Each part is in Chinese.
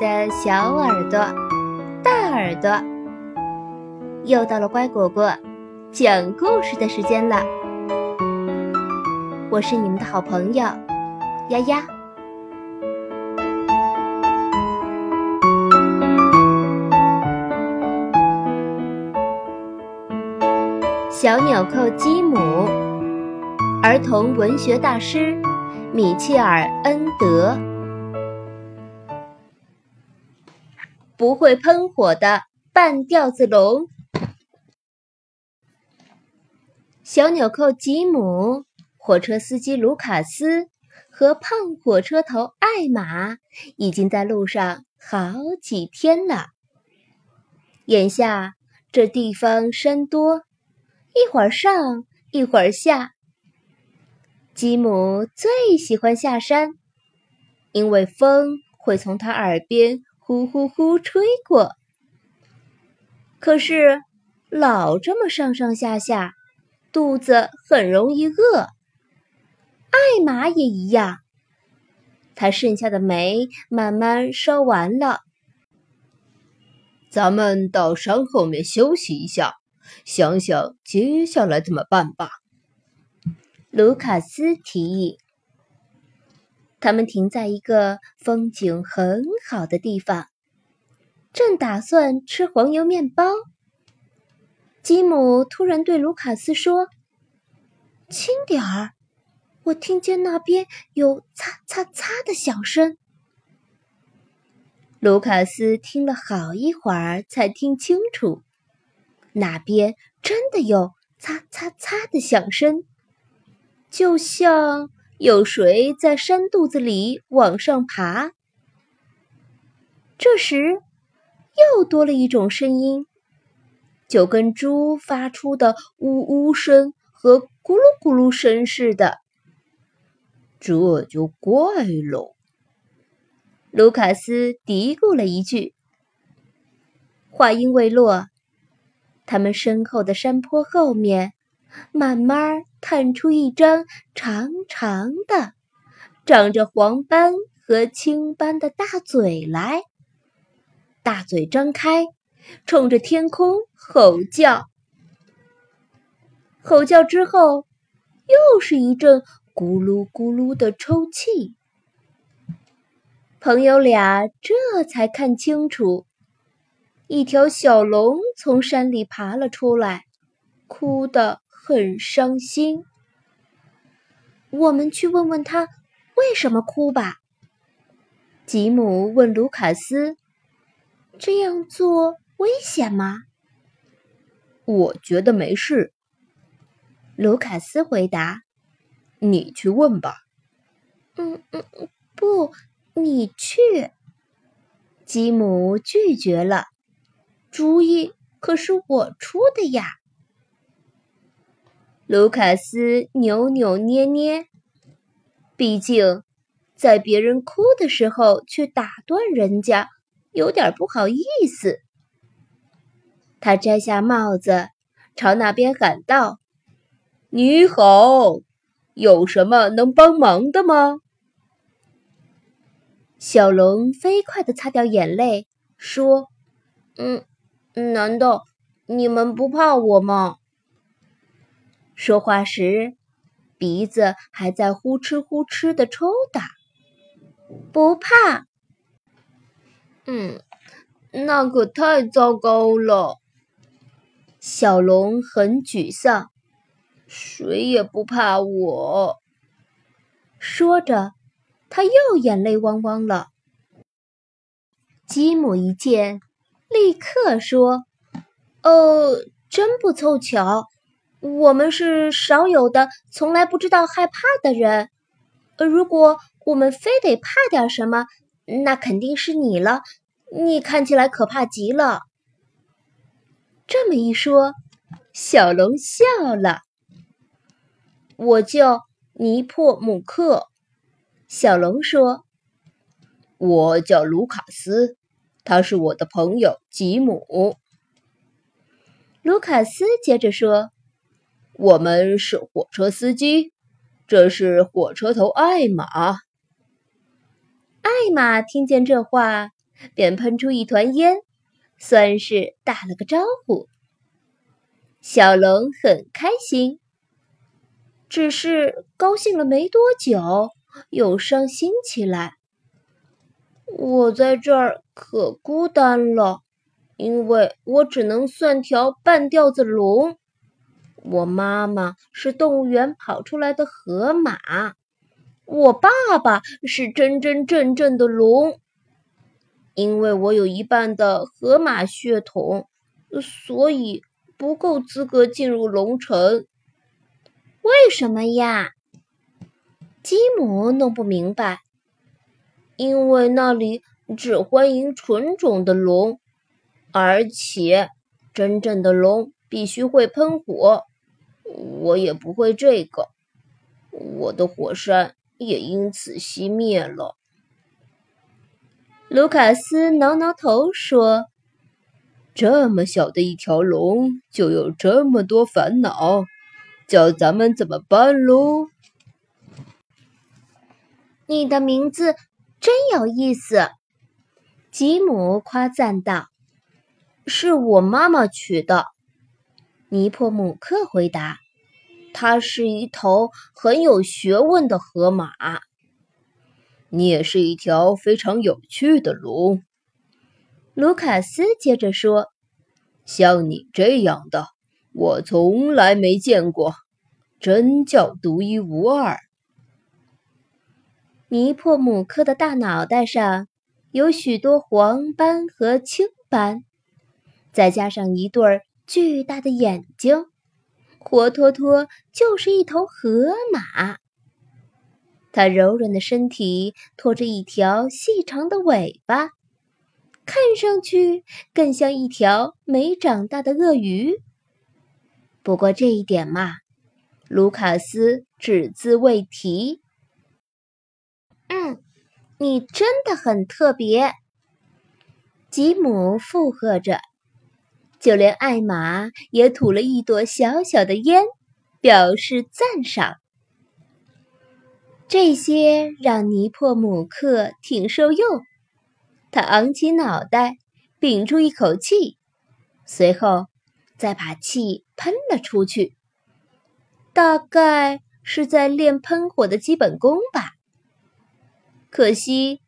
的小耳朵、大耳朵，又到了乖果果讲故事的时间了。我是你们的好朋友丫丫。小纽扣基姆，儿童文学大师米切尔·恩德。不会喷火的半吊子龙。小纽扣吉姆、火车司机卢卡斯和胖火车头艾玛已经在路上好几天了。眼下这地方山多。一会儿上，一会儿下。吉姆最喜欢下山，因为风会从他耳边呼呼呼吹过。可是老这么上上下下，肚子很容易饿。艾玛也一样，他剩下的煤慢慢烧完了。咱们到山后面休息一下。想想接下来怎么办吧，卢卡斯提议。他们停在一个风景很好的地方，正打算吃黄油面包。吉姆突然对卢卡斯说：“轻点儿，我听见那边有擦擦擦的响声。”卢卡斯听了好一会儿，才听清楚。那边真的有擦擦擦的响声，就像有谁在山肚子里往上爬。这时，又多了一种声音，就跟猪发出的呜呜声和咕噜咕噜声似的。这就怪喽，卢卡斯嘀咕了一句。话音未落。他们身后的山坡后面，慢慢探出一张长长的、长着黄斑和青斑的大嘴来。大嘴张开，冲着天空吼叫。吼叫之后，又是一阵咕噜咕噜的抽泣。朋友俩这才看清楚。一条小龙从山里爬了出来，哭的很伤心。我们去问问他为什么哭吧。吉姆问卢卡斯：“这样做危险吗？”我觉得没事。卢卡斯回答：“你去问吧。”“嗯嗯，不，你去。”吉姆拒绝了。主意可是我出的呀！卢卡斯扭扭捏捏，毕竟在别人哭的时候去打断人家，有点不好意思。他摘下帽子，朝那边喊道：“你好，有什么能帮忙的吗？”小龙飞快的擦掉眼泪，说：“嗯。”难道你们不怕我吗？说话时，鼻子还在呼哧呼哧的抽打。不怕。嗯，那可太糟糕了。小龙很沮丧，谁也不怕我。说着，他又眼泪汪汪了。吉姆一见。立刻说：“哦，真不凑巧，我们是少有的从来不知道害怕的人。如果我们非得怕点什么，那肯定是你了。你看起来可怕极了。”这么一说，小龙笑了。我叫尼破姆克。小龙说：“我叫卢卡斯。”他是我的朋友吉姆。卢卡斯接着说：“我们是火车司机，这是火车头艾玛。”艾玛听见这话，便喷出一团烟，算是打了个招呼。小龙很开心，只是高兴了没多久，又伤心起来。我在这儿可孤单了，因为我只能算条半吊子龙。我妈妈是动物园跑出来的河马，我爸爸是真真正正的龙。因为我有一半的河马血统，所以不够资格进入龙城。为什么呀？吉姆弄不明白。因为那里只欢迎纯种的龙，而且真正的龙必须会喷火。我也不会这个，我的火山也因此熄灭了。卢卡斯挠挠头说：“这么小的一条龙，就有这么多烦恼，叫咱们怎么办喽？”你的名字。真有意思，吉姆夸赞道：“是我妈妈取的。”尼破姆克回答：“它是一头很有学问的河马。”你也是一条非常有趣的龙，卢卡斯接着说：“像你这样的，我从来没见过，真叫独一无二。”尼破姆克的大脑袋上有许多黄斑和青斑，再加上一对巨大的眼睛，活脱脱就是一头河马。它柔软的身体拖着一条细长的尾巴，看上去更像一条没长大的鳄鱼。不过这一点嘛，卢卡斯只字未提。嗯，你真的很特别，吉姆附和着，就连艾玛也吐了一朵小小的烟，表示赞赏。这些让尼破姆克挺受用，他昂起脑袋，屏住一口气，随后再把气喷了出去，大概是在练喷火的基本功吧。可惜，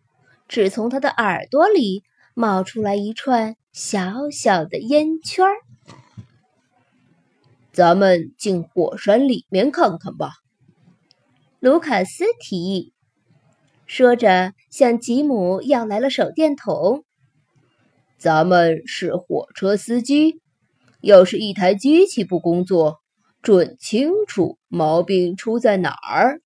只从他的耳朵里冒出来一串小小的烟圈儿。咱们进火山里面看看吧，卢卡斯提议，说着向吉姆要来了手电筒。咱们是火车司机，要是一台机器不工作，准清楚毛病出在哪儿。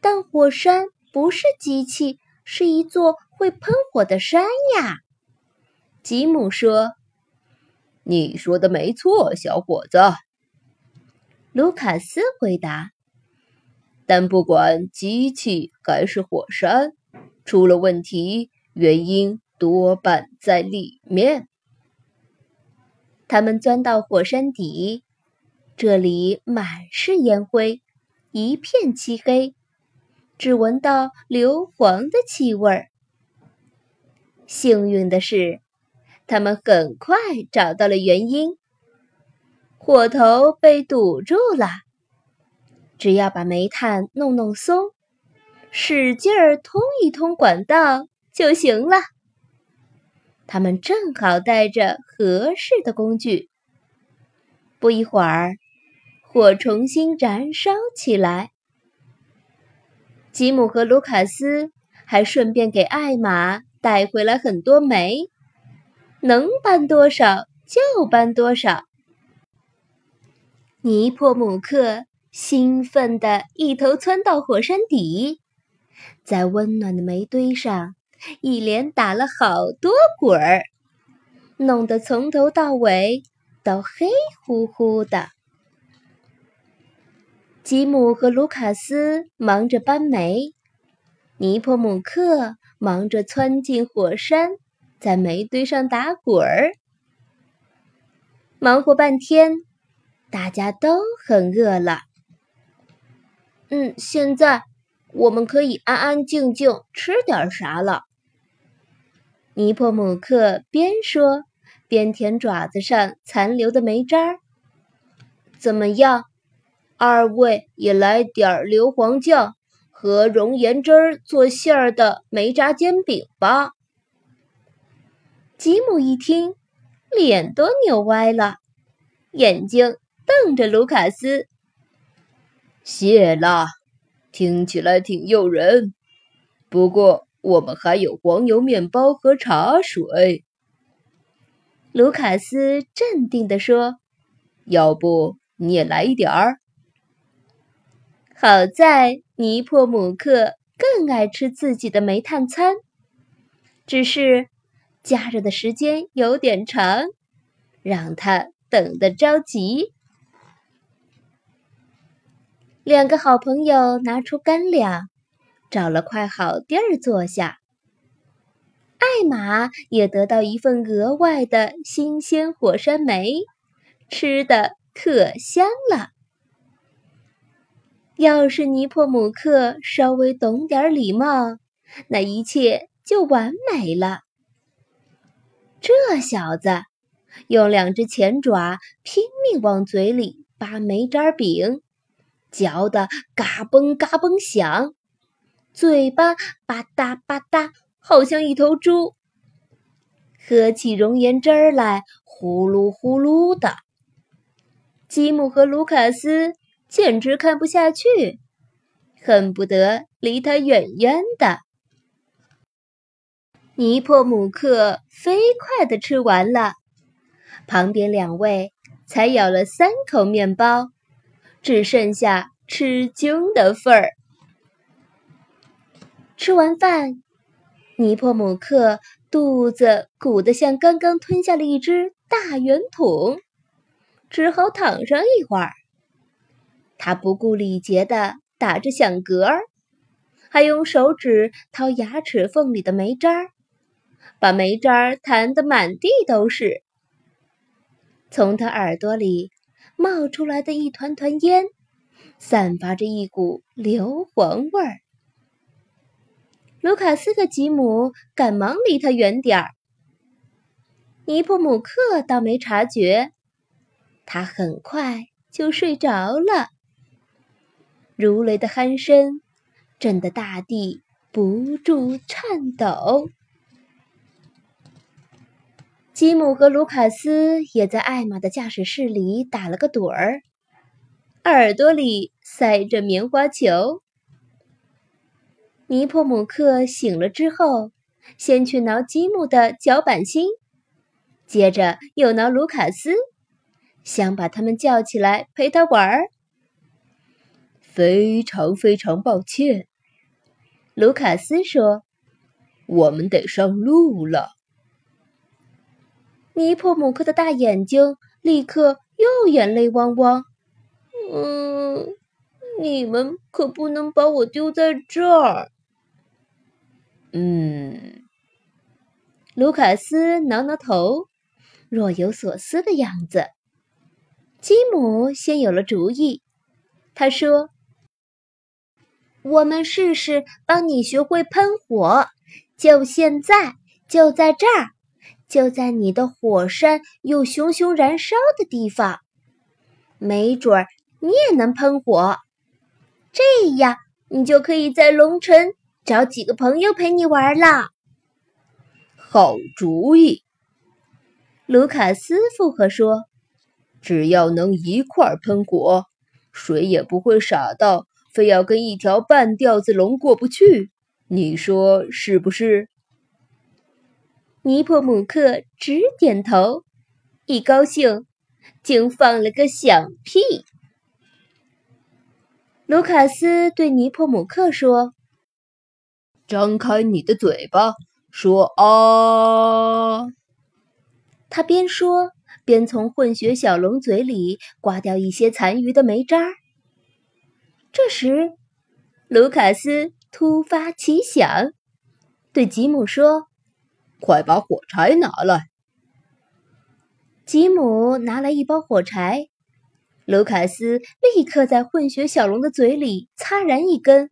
但火山。不是机器，是一座会喷火的山呀。吉姆说：“你说的没错，小伙子。”卢卡斯回答。但不管机器还是火山，出了问题，原因多半在里面。他们钻到火山底，这里满是烟灰，一片漆黑。只闻到硫磺的气味儿。幸运的是，他们很快找到了原因。火头被堵住了，只要把煤炭弄弄松，使劲儿通一通管道就行了。他们正好带着合适的工具。不一会儿，火重新燃烧起来。吉姆和卢卡斯还顺便给艾玛带回来很多煤，能搬多少就搬多少。尼破姆克兴奋地一头窜到火山底，在温暖的煤堆上一连打了好多滚儿，弄得从头到尾都黑乎乎的。吉姆和卢卡斯忙着搬煤，尼破姆克忙着窜进火山，在煤堆上打滚儿。忙活半天，大家都很饿了。嗯，现在我们可以安安静静吃点啥了。尼破姆克边说边舔爪子上残留的煤渣儿。怎么样？二位也来点硫磺酱和熔岩汁儿做馅儿的煤渣煎饼吧。吉姆一听，脸都扭歪了，眼睛瞪着卢卡斯。谢啦，听起来挺诱人。不过我们还有黄油面包和茶水。卢卡斯镇定地说：“要不你也来一点儿？”好在尼破姆克更爱吃自己的煤炭餐，只是。加热的时间有点长，让他等得着急。两个好朋友拿出干粮，找了块好地儿坐下。艾玛也得到一份额外的新鲜火山梅，吃的可香了。要是尼破姆克稍微懂点礼貌，那一切就完美了。这小子用两只前爪拼命往嘴里扒煤渣饼，嚼得嘎嘣嘎嘣响，嘴巴吧嗒吧嗒，好像一头猪。喝起熔岩汁儿来，呼噜呼噜的。吉姆和卢卡斯简直看不下去，恨不得离他远远的。尼破姆克飞快地吃完了，旁边两位才咬了三口面包，只剩下吃惊的份儿。吃完饭，尼破姆克肚子鼓得像刚刚吞下了一只大圆筒，只好躺上一会儿。他不顾礼节地打着响嗝儿，还用手指掏牙齿缝里的煤渣儿。把煤渣弹得满地都是，从他耳朵里冒出来的一团团烟，散发着一股硫磺味儿。卢卡斯和吉姆赶忙离他远点儿。尼普姆克倒没察觉，他很快就睡着了。如雷的鼾声震得大地不住颤抖。吉姆和卢卡斯也在艾玛的驾驶室里打了个盹儿，耳朵里塞着棉花球。尼破姆克醒了之后，先去挠吉姆的脚板心，接着又挠卢卡斯，想把他们叫起来陪他玩儿。非常非常抱歉，卢卡斯说：“我们得上路了。”尼破姆克的大眼睛立刻又眼泪汪汪。嗯，你们可不能把我丢在这儿。嗯，卢卡斯挠挠头，若有所思的样子。吉姆先有了主意，他说：“我们试试帮你学会喷火，就现在，就在这儿。”就在你的火山又熊熊燃烧的地方，没准儿你也能喷火。这样，你就可以在龙城找几个朋友陪你玩了。好主意，卢卡斯附和说：“只要能一块儿喷火，谁也不会傻到非要跟一条半吊子龙过不去。你说是不是？”尼破姆克直点头，一高兴，竟放了个响屁。卢卡斯对尼破姆克说：“张开你的嘴巴，说啊！”他边说边从混血小龙嘴里刮掉一些残余的煤渣。这时，卢卡斯突发奇想，对吉姆说。快把火柴拿来！吉姆拿来一包火柴，卢卡斯立刻在混血小龙的嘴里擦燃一根，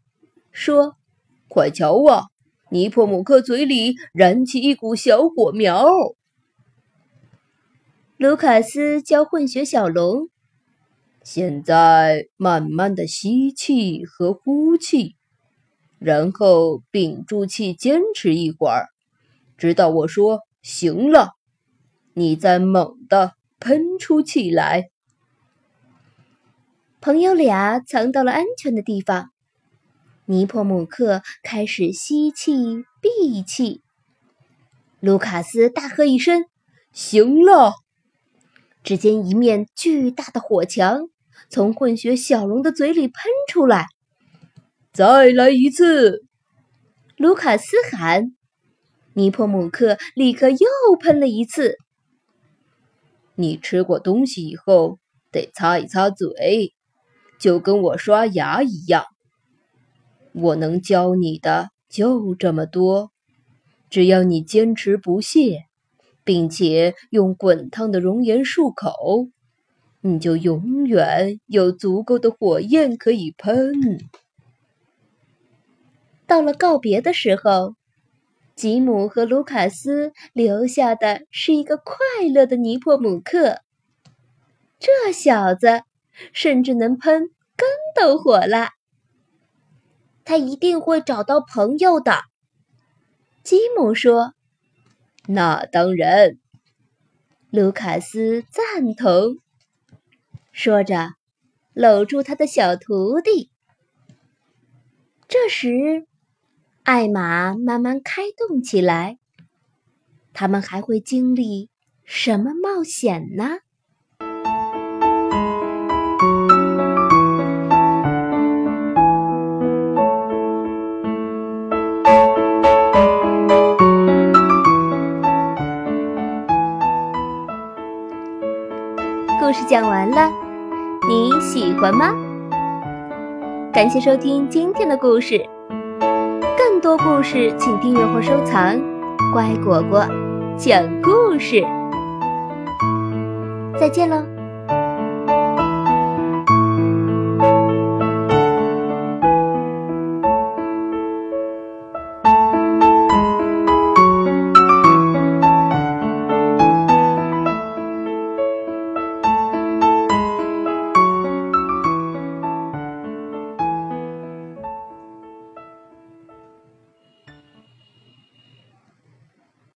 说：“快瞧啊，尼破姆克嘴里燃起一股小火苗。卢卡斯教混血小龙：“现在慢慢的吸气和呼气，然后屏住气，坚持一会儿，直到我说‘行了’，你再猛地喷出气来。”朋友俩藏到了安全的地方。尼破姆克开始吸气、闭气。卢卡斯大喝一声：“行了！”只见一面巨大的火墙从混血小龙的嘴里喷出来。再来一次！卢卡斯喊。尼破姆克立刻又喷了一次。你吃过东西以后得擦一擦嘴。就跟我刷牙一样，我能教你的就这么多。只要你坚持不懈，并且用滚烫的熔岩漱口，你就永远有足够的火焰可以喷。到了告别的时候，吉姆和卢卡斯留下的是一个快乐的尼破姆克。这小子。甚至能喷跟斗火了，他一定会找到朋友的。吉姆说：“那当然。”卢卡斯赞同，说着搂住他的小徒弟。这时，艾玛慢慢开动起来。他们还会经历什么冒险呢？故事讲完了，你喜欢吗？感谢收听今天的故事，多故事请订阅或收藏。乖果果讲故事，再见喽。